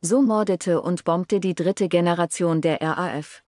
So mordete und bombte die dritte Generation der RAF.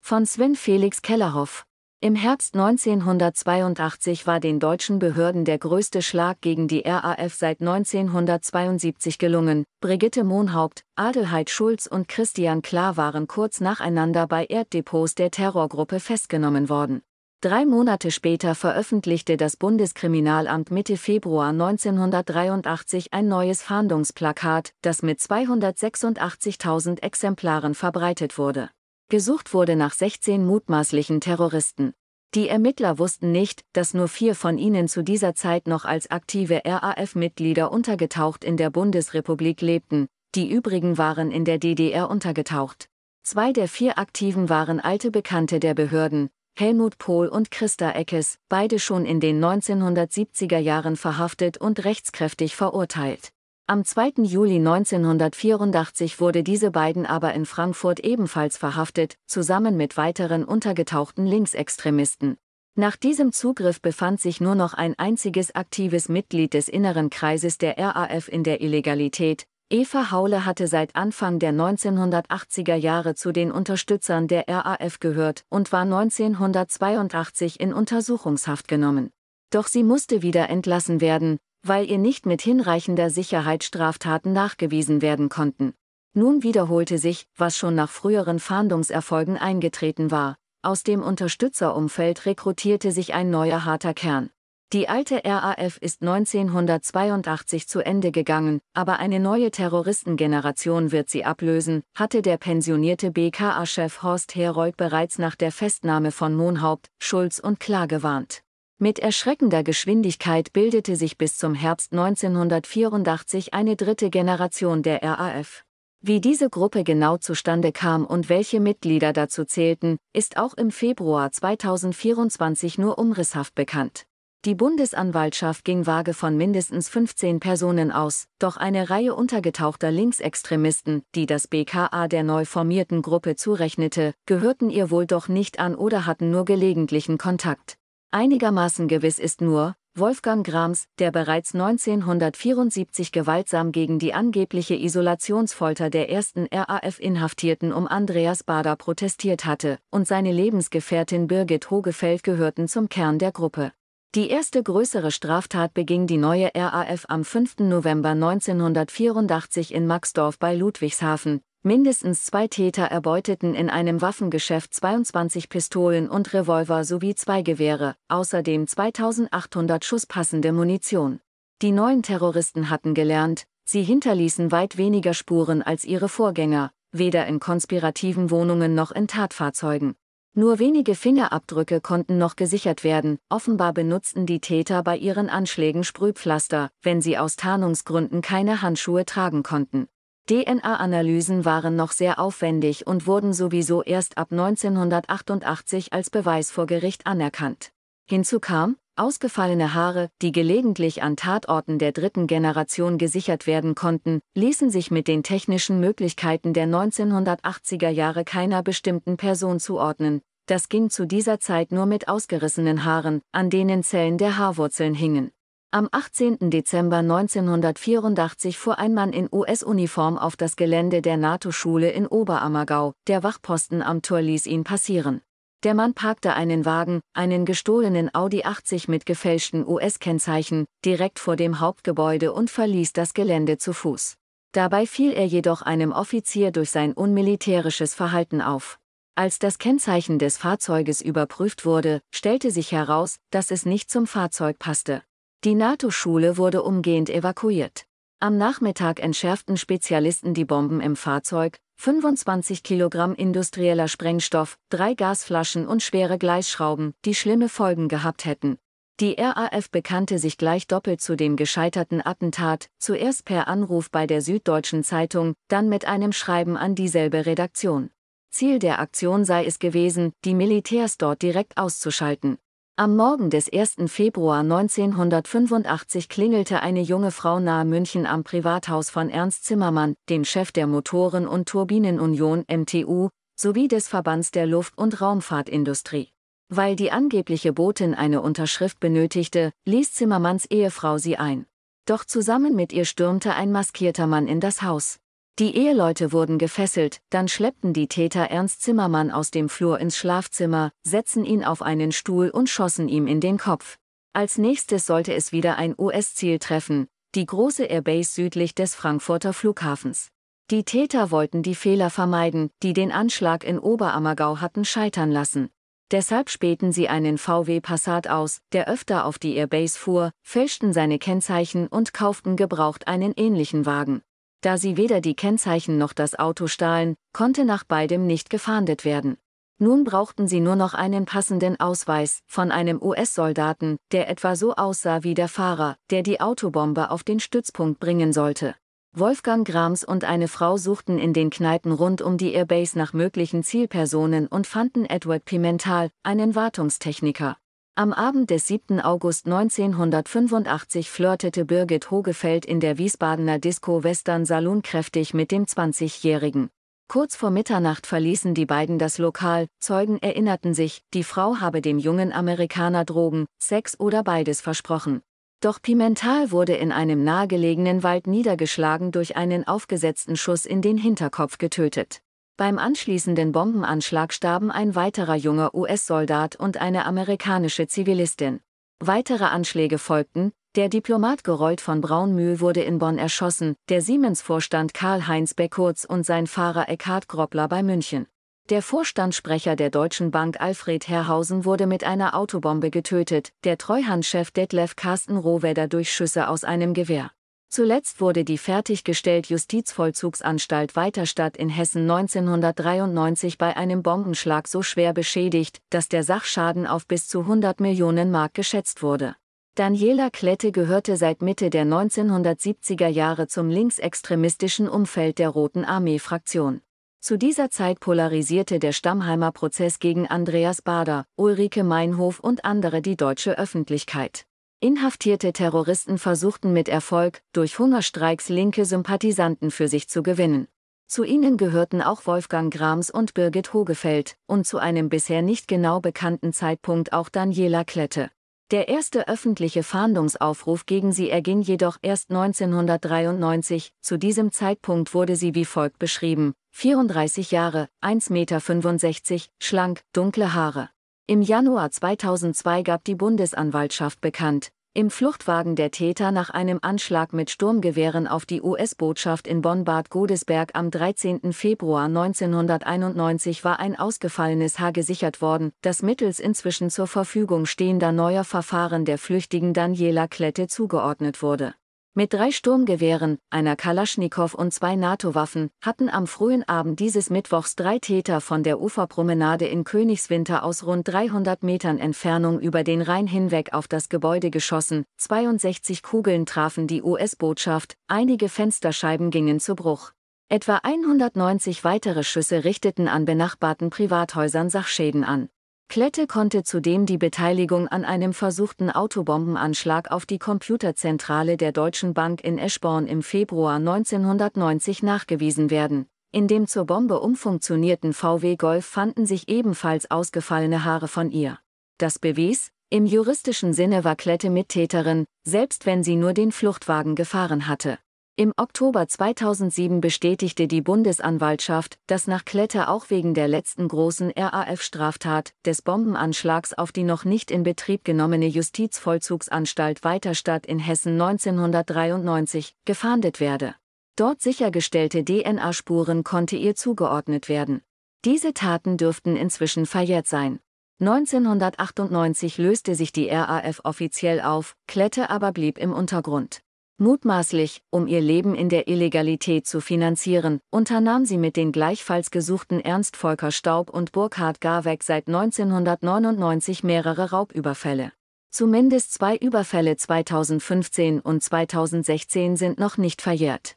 Von Sven Felix Kellerhoff. Im Herbst 1982 war den deutschen Behörden der größte Schlag gegen die RAF seit 1972 gelungen. Brigitte Mohnhaupt, Adelheid Schulz und Christian Klar waren kurz nacheinander bei Erddepots der Terrorgruppe festgenommen worden. Drei Monate später veröffentlichte das Bundeskriminalamt Mitte Februar 1983 ein neues Fahndungsplakat, das mit 286.000 Exemplaren verbreitet wurde. Gesucht wurde nach 16 mutmaßlichen Terroristen. Die Ermittler wussten nicht, dass nur vier von ihnen zu dieser Zeit noch als aktive RAF-Mitglieder untergetaucht in der Bundesrepublik lebten, die übrigen waren in der DDR untergetaucht. Zwei der vier Aktiven waren alte Bekannte der Behörden, Helmut Pohl und Christa Eckes, beide schon in den 1970er Jahren verhaftet und rechtskräftig verurteilt. Am 2. Juli 1984 wurde diese beiden aber in Frankfurt ebenfalls verhaftet, zusammen mit weiteren untergetauchten Linksextremisten. Nach diesem Zugriff befand sich nur noch ein einziges aktives Mitglied des inneren Kreises der RAF in der Illegalität. Eva Haule hatte seit Anfang der 1980er Jahre zu den Unterstützern der RAF gehört und war 1982 in Untersuchungshaft genommen. Doch sie musste wieder entlassen werden, weil ihr nicht mit hinreichender Sicherheit Straftaten nachgewiesen werden konnten. Nun wiederholte sich, was schon nach früheren Fahndungserfolgen eingetreten war. Aus dem Unterstützerumfeld rekrutierte sich ein neuer harter Kern. Die alte RAF ist 1982 zu Ende gegangen, aber eine neue Terroristengeneration wird sie ablösen, hatte der pensionierte BKA-Chef Horst Herold bereits nach der Festnahme von Mohnhaupt, Schulz und Klar gewarnt. Mit erschreckender Geschwindigkeit bildete sich bis zum Herbst 1984 eine dritte Generation der RAF. Wie diese Gruppe genau zustande kam und welche Mitglieder dazu zählten, ist auch im Februar 2024 nur umrisshaft bekannt. Die Bundesanwaltschaft ging vage von mindestens 15 Personen aus, doch eine Reihe untergetauchter Linksextremisten, die das BKA der neu formierten Gruppe zurechnete, gehörten ihr wohl doch nicht an oder hatten nur gelegentlichen Kontakt. Einigermaßen gewiss ist nur, Wolfgang Grams, der bereits 1974 gewaltsam gegen die angebliche Isolationsfolter der ersten RAF-Inhaftierten um Andreas Bader protestiert hatte, und seine Lebensgefährtin Birgit Hogefeld gehörten zum Kern der Gruppe. Die erste größere Straftat beging die neue RAF am 5. November 1984 in Maxdorf bei Ludwigshafen, Mindestens zwei Täter erbeuteten in einem Waffengeschäft 22 Pistolen und Revolver sowie zwei Gewehre, außerdem 2800 Schuss passende Munition. Die neuen Terroristen hatten gelernt, sie hinterließen weit weniger Spuren als ihre Vorgänger, weder in konspirativen Wohnungen noch in Tatfahrzeugen. Nur wenige Fingerabdrücke konnten noch gesichert werden, offenbar benutzten die Täter bei ihren Anschlägen Sprühpflaster, wenn sie aus Tarnungsgründen keine Handschuhe tragen konnten. DNA-Analysen waren noch sehr aufwendig und wurden sowieso erst ab 1988 als Beweis vor Gericht anerkannt. Hinzu kam, ausgefallene Haare, die gelegentlich an Tatorten der dritten Generation gesichert werden konnten, ließen sich mit den technischen Möglichkeiten der 1980er Jahre keiner bestimmten Person zuordnen. Das ging zu dieser Zeit nur mit ausgerissenen Haaren, an denen Zellen der Haarwurzeln hingen. Am 18. Dezember 1984 fuhr ein Mann in US-Uniform auf das Gelände der NATO-Schule in Oberammergau, der Wachposten am Tor ließ ihn passieren. Der Mann parkte einen Wagen, einen gestohlenen Audi 80 mit gefälschten US-Kennzeichen, direkt vor dem Hauptgebäude und verließ das Gelände zu Fuß. Dabei fiel er jedoch einem Offizier durch sein unmilitärisches Verhalten auf. Als das Kennzeichen des Fahrzeuges überprüft wurde, stellte sich heraus, dass es nicht zum Fahrzeug passte. Die NATO-Schule wurde umgehend evakuiert. Am Nachmittag entschärften Spezialisten die Bomben im Fahrzeug, 25 Kilogramm industrieller Sprengstoff, drei Gasflaschen und schwere Gleisschrauben, die schlimme Folgen gehabt hätten. Die RAF bekannte sich gleich doppelt zu dem gescheiterten Attentat, zuerst per Anruf bei der Süddeutschen Zeitung, dann mit einem Schreiben an dieselbe Redaktion. Ziel der Aktion sei es gewesen, die Militärs dort direkt auszuschalten. Am Morgen des 1. Februar 1985 klingelte eine junge Frau nahe München am Privathaus von Ernst Zimmermann, dem Chef der Motoren- und Turbinenunion MTU, sowie des Verbands der Luft- und Raumfahrtindustrie. Weil die angebliche Botin eine Unterschrift benötigte, ließ Zimmermanns Ehefrau sie ein. Doch zusammen mit ihr stürmte ein maskierter Mann in das Haus. Die Eheleute wurden gefesselt, dann schleppten die Täter Ernst Zimmermann aus dem Flur ins Schlafzimmer, setzten ihn auf einen Stuhl und schossen ihm in den Kopf. Als nächstes sollte es wieder ein US-Ziel treffen, die große Airbase südlich des Frankfurter Flughafens. Die Täter wollten die Fehler vermeiden, die den Anschlag in Oberammergau hatten scheitern lassen. Deshalb spähten sie einen VW Passat aus, der öfter auf die Airbase fuhr, fälschten seine Kennzeichen und kauften gebraucht einen ähnlichen Wagen. Da sie weder die Kennzeichen noch das Auto stahlen, konnte nach beidem nicht gefahndet werden. Nun brauchten sie nur noch einen passenden Ausweis von einem US-Soldaten, der etwa so aussah wie der Fahrer, der die Autobombe auf den Stützpunkt bringen sollte. Wolfgang Grams und eine Frau suchten in den Kneipen rund um die Airbase nach möglichen Zielpersonen und fanden Edward Pimental, einen Wartungstechniker. Am Abend des 7. August 1985 flirtete Birgit Hogefeld in der Wiesbadener Disco Western Saloon kräftig mit dem 20-Jährigen. Kurz vor Mitternacht verließen die beiden das Lokal, Zeugen erinnerten sich, die Frau habe dem jungen Amerikaner Drogen, Sex oder beides versprochen. Doch Pimental wurde in einem nahegelegenen Wald niedergeschlagen durch einen aufgesetzten Schuss in den Hinterkopf getötet. Beim anschließenden Bombenanschlag starben ein weiterer junger US-Soldat und eine amerikanische Zivilistin. Weitere Anschläge folgten, der Diplomat Gerold von Braunmühl wurde in Bonn erschossen, der Siemens-Vorstand Karl-Heinz Beckurz und sein Fahrer Eckhard Groppler bei München. Der Vorstandssprecher der Deutschen Bank Alfred Herrhausen wurde mit einer Autobombe getötet, der Treuhandchef Detlef Carsten Rohwedder durch Schüsse aus einem Gewehr. Zuletzt wurde die fertiggestellt Justizvollzugsanstalt Weiterstadt in Hessen 1993 bei einem Bombenschlag so schwer beschädigt, dass der Sachschaden auf bis zu 100 Millionen Mark geschätzt wurde. Daniela Klette gehörte seit Mitte der 1970er Jahre zum linksextremistischen Umfeld der Roten Armee-Fraktion. Zu dieser Zeit polarisierte der Stammheimer Prozess gegen Andreas Bader, Ulrike Meinhof und andere die deutsche Öffentlichkeit. Inhaftierte Terroristen versuchten mit Erfolg, durch Hungerstreiks linke Sympathisanten für sich zu gewinnen. Zu ihnen gehörten auch Wolfgang Grams und Birgit Hogefeld und zu einem bisher nicht genau bekannten Zeitpunkt auch Daniela Klette. Der erste öffentliche Fahndungsaufruf gegen sie erging jedoch erst 1993, zu diesem Zeitpunkt wurde sie wie folgt beschrieben, 34 Jahre, 1,65 Meter, schlank, dunkle Haare. Im Januar 2002 gab die Bundesanwaltschaft bekannt, im Fluchtwagen der Täter nach einem Anschlag mit Sturmgewehren auf die US-Botschaft in Bonn-Bad Godesberg am 13. Februar 1991 war ein ausgefallenes Haar gesichert worden, das mittels inzwischen zur Verfügung stehender neuer Verfahren der flüchtigen Daniela Klette zugeordnet wurde. Mit drei Sturmgewehren, einer Kalaschnikow und zwei NATO-Waffen hatten am frühen Abend dieses Mittwochs drei Täter von der Uferpromenade in Königswinter aus rund 300 Metern Entfernung über den Rhein hinweg auf das Gebäude geschossen, 62 Kugeln trafen die US-Botschaft, einige Fensterscheiben gingen zu Bruch. Etwa 190 weitere Schüsse richteten an benachbarten Privathäusern Sachschäden an. Klette konnte zudem die Beteiligung an einem versuchten Autobombenanschlag auf die Computerzentrale der Deutschen Bank in Eschborn im Februar 1990 nachgewiesen werden. In dem zur Bombe umfunktionierten VW Golf fanden sich ebenfalls ausgefallene Haare von ihr. Das bewies, im juristischen Sinne war Klette Mittäterin, selbst wenn sie nur den Fluchtwagen gefahren hatte. Im Oktober 2007 bestätigte die Bundesanwaltschaft, dass nach Klette auch wegen der letzten großen RAF-Straftat, des Bombenanschlags auf die noch nicht in Betrieb genommene Justizvollzugsanstalt Weiterstadt in Hessen 1993, gefahndet werde. Dort sichergestellte DNA-Spuren konnte ihr zugeordnet werden. Diese Taten dürften inzwischen verjährt sein. 1998 löste sich die RAF offiziell auf, Klette aber blieb im Untergrund. Mutmaßlich, um ihr Leben in der Illegalität zu finanzieren, unternahm sie mit den gleichfalls gesuchten Ernst Volker Staub und Burkhard Garweg seit 1999 mehrere Raubüberfälle. Zumindest zwei Überfälle 2015 und 2016 sind noch nicht verjährt.